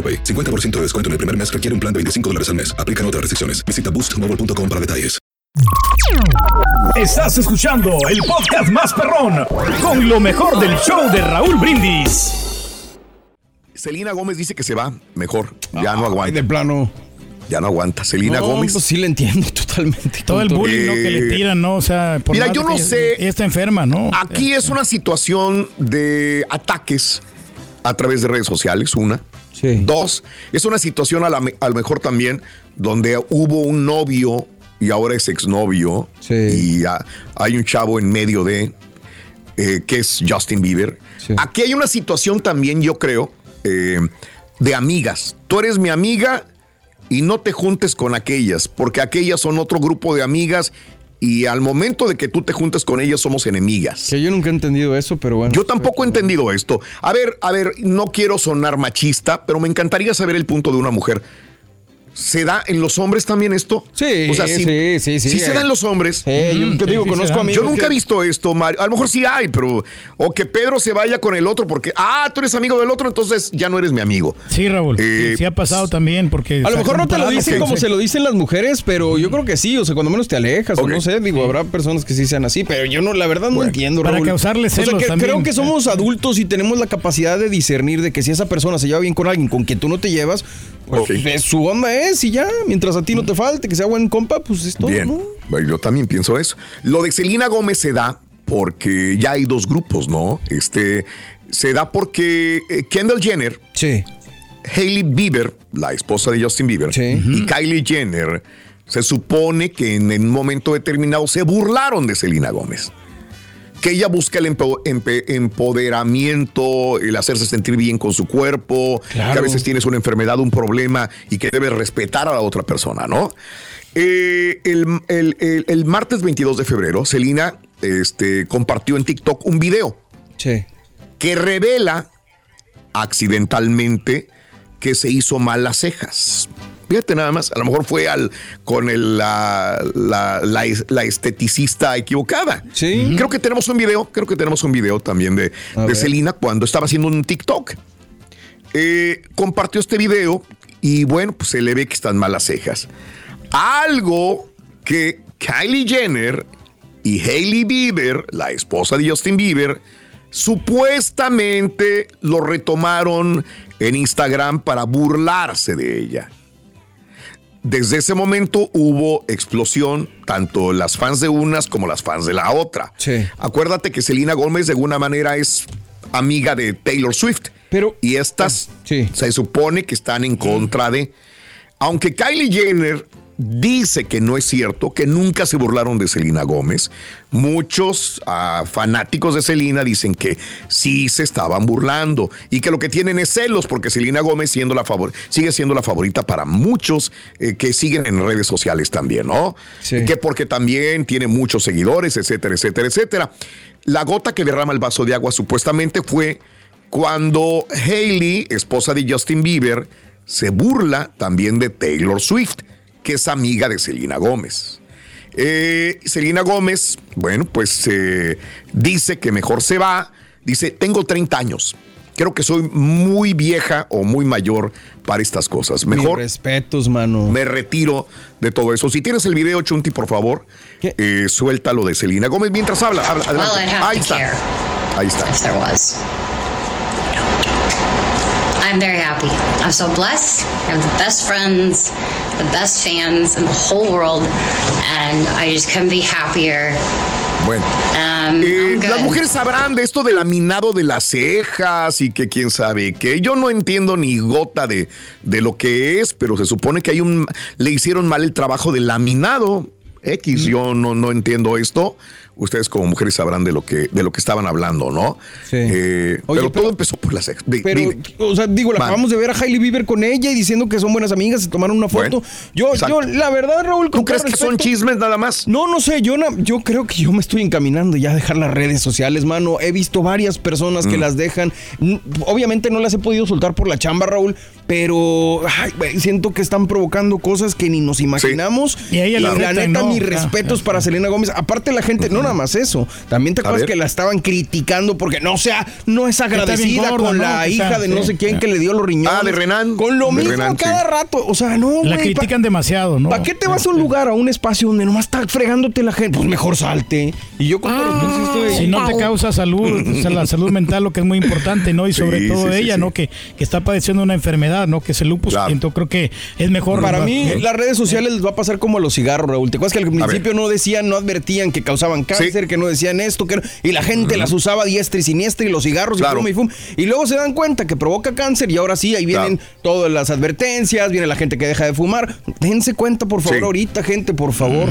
AroPay. 50% de descuento en el primer mes requiere un plan de 25 dólares al mes. Aplican otras restricciones. Visita boostmobile.com para detalles. Estás escuchando el podcast más perrón con lo mejor del show de Raúl Brindis. Celina Gómez dice que se va mejor. Ya no aguanta. de plano. Ya no aguanta. Celina No, Gómez. pues sí le entiendo totalmente. Todo el bullying ¿no? que le tiran, ¿no? O sea, por Mira, yo no sé- Ella está enferma, ¿no? Aquí es una situación de ataques a través de redes sociales, una. Sí. Dos, es una situación a, la a lo mejor también donde hubo un novio y ahora es exnovio Sí. y hay un chavo en medio de eh, que es Justin Bieber. Sí. Aquí hay una situación también, yo creo, eh, de amigas. Tú eres mi amiga y no te juntes con aquellas, porque aquellas son otro grupo de amigas y al momento de que tú te juntes con ellas somos enemigas. Que yo nunca he entendido eso, pero bueno. Yo tampoco he entendido esto. A ver, a ver, no quiero sonar machista, pero me encantaría saber el punto de una mujer. ¿Se da en los hombres también esto? Sí, O sea, sí, sí, sí, sí. sí se da en los hombres. Eh, yo te digo, sí se conozco da. amigos Yo nunca que- he visto esto, Mario. A lo mejor sí hay, pero. O que Pedro se vaya con el otro porque. Ah, tú eres amigo del otro, entonces ya no eres mi amigo. Sí, Raúl. Eh, sí, sí ha pasado también porque... A lo mejor no te lo dicen como se lo dicen las mujeres, pero yo creo que sí, o sea, cuando menos te alejas, o no sé, digo, habrá personas que sí sean así, pero yo no, la verdad no Bueno, entiendo, para Raúl. causarle O sea, celos que también. creo que somos adultos y tenemos la capacidad de discernir de que si esa persona se lleva bien con alguien con quien tú no te llevas, pues su onda es y ya, mientras a ti no te falte, que sea buen compa, pues es todo, Bien. ¿no? Yo también pienso eso. Lo de Selena Gómez se da porque ya hay dos grupos, ¿no? Este. Se da porque eh, Kendall Jenner Sí. Hailey Bieber, la esposa de Justin Bieber, Sí. y Kylie Jenner, se supone que en un momento determinado se burlaron de Selena Gómez. Que ella busca el empoderamiento, el hacerse sentir bien con su cuerpo, Claro. que a veces tienes una enfermedad, un problema y que debes respetar a la otra persona, ¿no? Eh, el, el- el- el martes 22 de febrero, Selena este, compartió en TikTok un video Sí. que revela accidentalmente que se hizo mal las cejas. Fíjate nada más, a lo mejor fue al, con el- la, la- la es- la esteticista equivocada. Sí. Creo que tenemos un video, creo que tenemos un video también de. Selena cuando estaba haciendo un TikTok. Eh, compartió este video y bueno, pues se le ve que están malas cejas. Algo que Kylie Jenner y Hailey Bieber, la esposa de Justin Bieber, supuestamente lo retomaron en Instagram para burlarse de ella. Desde ese momento hubo explosión, tanto las fans de unas como las fans de la otra. Sí. Acuérdate que Selena Gómez de alguna manera es amiga de Taylor Swift. Pero- y estas Sí. se supone que están en contra de. Aunque Kylie Jenner dice que no es cierto, que nunca se burlaron de Selena Gómez, muchos ah, fanáticos de Selena dicen que sí se estaban burlando y que lo que tienen es celos porque Selena Gómez siendo la favor sigue siendo la favorita para muchos eh, que siguen en redes sociales también, ¿no? Sí. Que porque también tiene muchos seguidores, etcétera, etcétera, etcétera. La gota que derrama el vaso de agua supuestamente fue cuando Hailey, esposa de Justin Bieber, se burla también de Taylor Swift, que es amiga de Selena Gómez. Eh, Selena Gómez, bueno, pues eh, dice que mejor se va. Dice, tengo 30 años. Creo que soy muy vieja o muy mayor para estas cosas. Mis Mejor respetos, mano. me retiro de todo eso. Si tienes el video, Chunti, por favor, eh, suéltalo de Selena Gómez mientras habla. habla adelante. Well, Ahí está. care. Ahí está. I'm very happy. I'm so blessed. I have the best friends, the best fans in the whole world, and I just couldn't be happier. Bueno. Um, Eh, las mujeres sabrán de esto del laminado de las cejas y que quién sabe que yo no entiendo ni gota de, de lo que es, pero se supone que hay un le hicieron mal el trabajo del laminado. X, yo no, no entiendo esto. Ustedes como mujeres sabrán de lo que, de lo que estaban hablando, ¿no? Sí. Eh, Oye, pero, pero- todo empezó por las. Di- Pero, dime. o sea, digo, la Man. acabamos de ver a Hailey Bieber con ella y diciendo que son buenas amigas, se tomaron una foto. Bueno, yo, exacto. yo, la verdad, Raúl, ¿Tú crees que son chismes nada más? No, no sé, yo, yo creo que yo me estoy encaminando ya a dejar las redes sociales, mano. He visto varias personas Mm. que las dejan. Obviamente no las he podido soltar por la chamba, Raúl, pero ay, siento que están provocando cosas que ni nos imaginamos. Y ella la la neta, ¿no? Mis Ah, respetos para Selena Gómez. Aparte, la gente, no nada más eso. También te acuerdas que la estaban criticando porque no sea, no es agradecida gorda, con ¿no? la Que hija está- de no sí. sé quién que le dio los riñones. Ah, de Renan. Con lo De mismo Renan, cada sí. rato. O sea, no, La güey, pa- critican demasiado, ¿no? ¿Para qué te vas a un lugar, a un espacio donde nomás está fregándote la gente? Pues mejor salte. Y yo con respeto, estoy- Si no te causa salud, o sea, la salud mental, lo que es muy importante, ¿no? Y sobre Sí, todo sí, sí, ella, sí. ¿no? Que, que está padeciendo una enfermedad, ¿no? Que es el lupus. Claro. Entonces creo que es mejor. Para ¿no? mí, ¿no? las redes sociales les va a pasar como a los cigarros, Raúl. ¿Te acuerdas que al principio no decían, no advertían que causaban cáncer, que no decían esto, que no- y la gente las usaba diestra y siniestra y los cigarros Claro. y fuma y fuma. Y luego se dan cuenta que provoca cáncer y ahora sí, ahí vienen Claro. todas las advertencias, viene la gente que deja de fumar. Dense cuenta, por favor, Sí. ahorita, gente, por favor.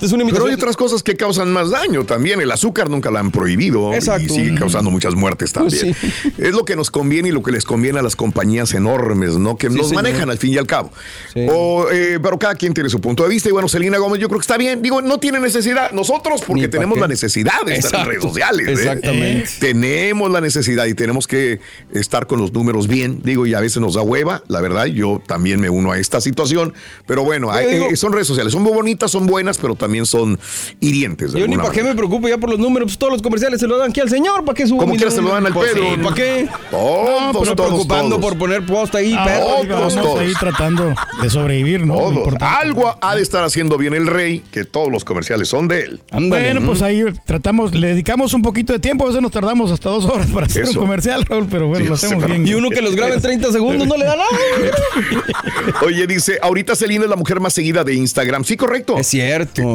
Es una Pero hay otras cosas que causan más daño también. El azúcar nunca la han prohibido Exacto. y sigue causando muchas muertes también. Sí. Es lo que nos conviene y lo que les conviene a las compañías enormes, ¿no? Que nos señor. manejan al fin y al cabo. Sí. O, eh, pero cada quien tiene su punto de vista. Y bueno, Selena Gómez, yo creo que está bien. Digo, no tiene necesidad. Nosotros, porque tenemos qué. la necesidad de estar en redes sociales. ¿eh? Exactamente. Tenemos la necesidad y tenemos que estar con los números bien. Digo, y a veces nos da hueva, la verdad. Yo también me uno a esta situación. Pero bueno, digo- eh, son redes sociales. Son muy bonitas, son buenas, pero también son hirientes. de Yo ni para qué me preocupo ya por los números, pues todos los comerciales se lo dan aquí al señor, ¿para qué subo Como mi quiera se lo dan al? Pues Pedro. sí, ¿Para qué? Todos, Pero todos, preocupando todos. por poner post ahí, Ah, Pedro. todos, vamos todos. ahí tratando de sobrevivir, ¿no? Todos. Algo ha de estar haciendo bien el rey, que todos los comerciales son de él. Bueno, pues ahí tratamos, le dedicamos un poquito de tiempo, a veces nos tardamos hasta dos horas para hacer Eso. un comercial, Raúl, pero bueno, Sí, lo hacemos bien. Y uno que los grabe en 30 segundos no le da nada. Oye, dice, ahorita Selena es la mujer más seguida de Instagram. Sí, correcto. Es cierto.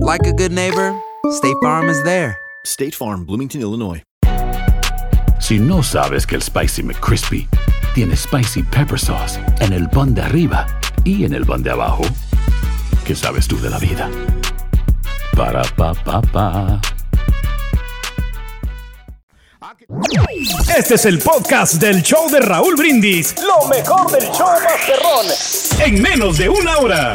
like a good neighbor, State Farm is there. State Farm, Bloomington, Illinois. Si no sabes que el Spicy McCrispy tiene Spicy Pepper Sauce en el pan de arriba y en el pan de abajo, ¿qué sabes tú de la vida? Para, pa, pa, pa. Este es el podcast del show de Raúl Brindis. Lo mejor del show Masterrón. En menos de una hora.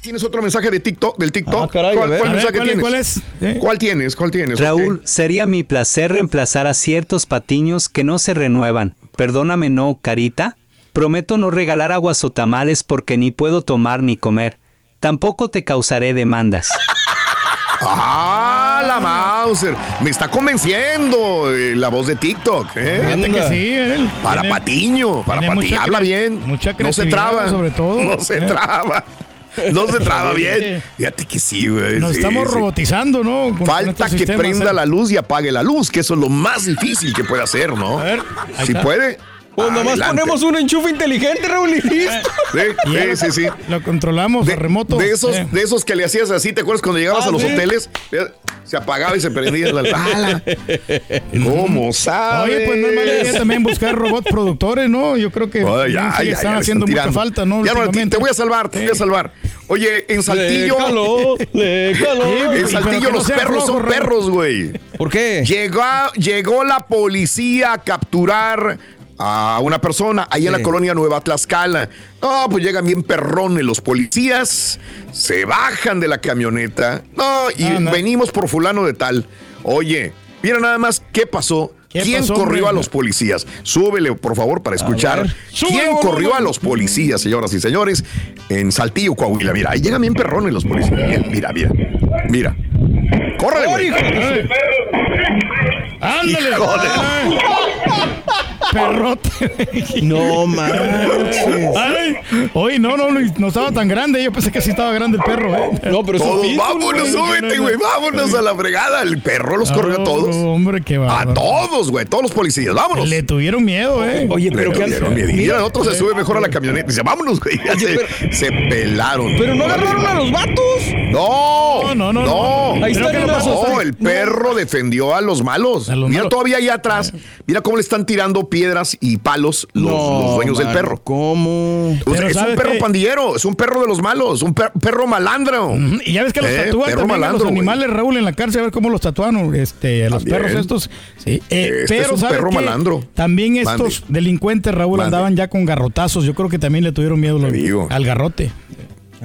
¿Tienes otro mensaje de TikTok, del TikTok? Ah, caray, ¿Cuál, ver. cuál A ver, mensaje ¿cuál es, tienes? cuál es? ¿Eh? ¿Cuál tienes? ¿Cuál tienes? Raúl, sería mi placer reemplazar a ciertos patiños que no se renuevan. Perdóname, no, carita. Prometo no regalar aguas o tamales porque ni puedo tomar ni comer. Tampoco te causaré demandas. ¡Ah, la Mauser! Me está convenciendo eh, la voz de TikTok. ¿eh? Fíjate que sí, él. Para tiene- Patiño, para Patiño. Habla bien. mucha no se traba. sobre todo. No se Eh. traba. No se traba bien. Fíjate que sí, güey. Nos sí, estamos sí. robotizando, ¿no? Con Falta que sistemas, prenda ¿eh? la luz y apague la luz, que eso es lo más difícil que puede hacer, ¿no? A ver, si está. puede. Pues nomás adelante. ponemos un enchufe inteligente, Raúl, y listo. Sí, ya sí, sí, sí. Lo controlamos De, a remoto. de esos, Eh. de esos que le hacías así, ¿te acuerdas cuando llegabas Ah, a los sí. hoteles? Eh, Se apagaba y se prendía la ¡Hala! ¿Cómo sabes? Oye, pues no es mala idea también buscar robots productores, ¿no? Yo creo que Ay, ay, sí ay, están haciendo están mucha falta, ¿no? Ya no, Últimamente. te voy a salvar, te voy a salvar. Oye, en Saltillo. Déjalo, déjalo. En Saltillo no los perros son perros, güey. ¿Por qué? Llegó, llegó la policía a capturar a una persona ahí en la colonia Nueva Tlaxcala. No, pues llegan bien perrones los policías, se bajan de la camioneta. No, y Anda. venimos por fulano de tal. Oye, mira nada más qué pasó ¿Qué ¿Quién pasó, corrió hombre? a los policías? Súbele, por favor, para escuchar. ¿Quién corrió a los policías, señoras y señores? En Saltillo, Coahuila. Mira, ahí llegan bien perrones los policías. Mira, mira. Mira. ¡Córrele, güey! ¡Ándale! Hijo de- Ay. Perrote. No manches. Oye, no, no, Luis, no estaba tan grande. Yo pensé que sí estaba grande el perro, ¿eh? No, pero Todos, vámonos, súbete, güey, vámonos a la fregada. El perro los corrió a todos. hombre, qué va. A todos, güey, todos los policías, vámonos. Le tuvieron miedo, ¿eh? Oye, pero Le que tuvieron miedo. Y el otro se sube mejor a la camioneta y dice, vámonos, güey. Ya se, se pelaron. Pero no agarraron a los vatos. No, No, no, no, no. Ahí Pero están ¿qué en le la pasó? No, el perro defendió a los malos. A los mira malos. todavía allá atrás. Mira cómo le están tirando piedras y palos los, No, los dueños del perro. ¿Cómo? Pero es un ¿sabes perro pandillero, es un perro de los malos, un per- perro malandro. Y ya ves que los Eh, tatúan también a los animales, Raúl, en la cárcel, a ver cómo los tatúan, este, a los También. perros estos. Sí. eh, Este pero es un ¿sabes perro malandro. También estos Mande. delincuentes, Raúl, Mande. andaban ya con garrotazos. Yo creo que también le tuvieron miedo los- al garrote.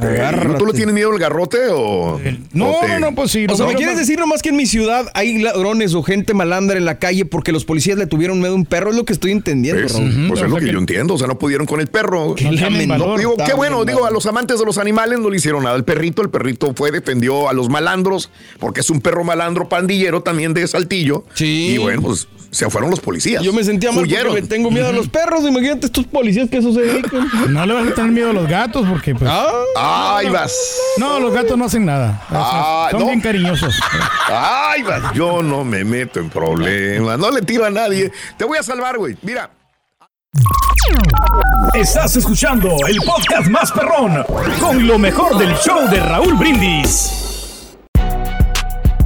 Eh, ¿Tú le tienes miedo al garrote o.? No, o te- no, no, pues sí. O sea, ¿me quieres decir nomás que en mi ciudad hay ladrones o gente malandra en la calle porque los policías le tuvieron miedo a un perro? Es lo que estoy entendiendo, Pues, pues es lo que que- yo entiendo, o sea, no pudieron con el perro. Qué No. Digo, qué bueno, digo, a los amantes de los animales no le hicieron nada. El perrito, el perrito fue, defendió a los malandros, porque es un perro malandro pandillero también de Saltillo. Sí. Y bueno, pues se fueron los policías. Yo me sentía mal Huyeron. porque le tengo miedo a los perros. Imagínate estos policías que eso se dedican. No le vas a tener miedo a los gatos porque, pues. Ah, Ay, vas. No, los gatos no hacen nada. Ah, son no. bien cariñosos. Ay, vas. Yo no me meto en problemas. No le tiro a nadie. Te voy a salvar, güey. Mira. Estás escuchando el podcast más perrón con lo mejor del show de Raúl Brindis.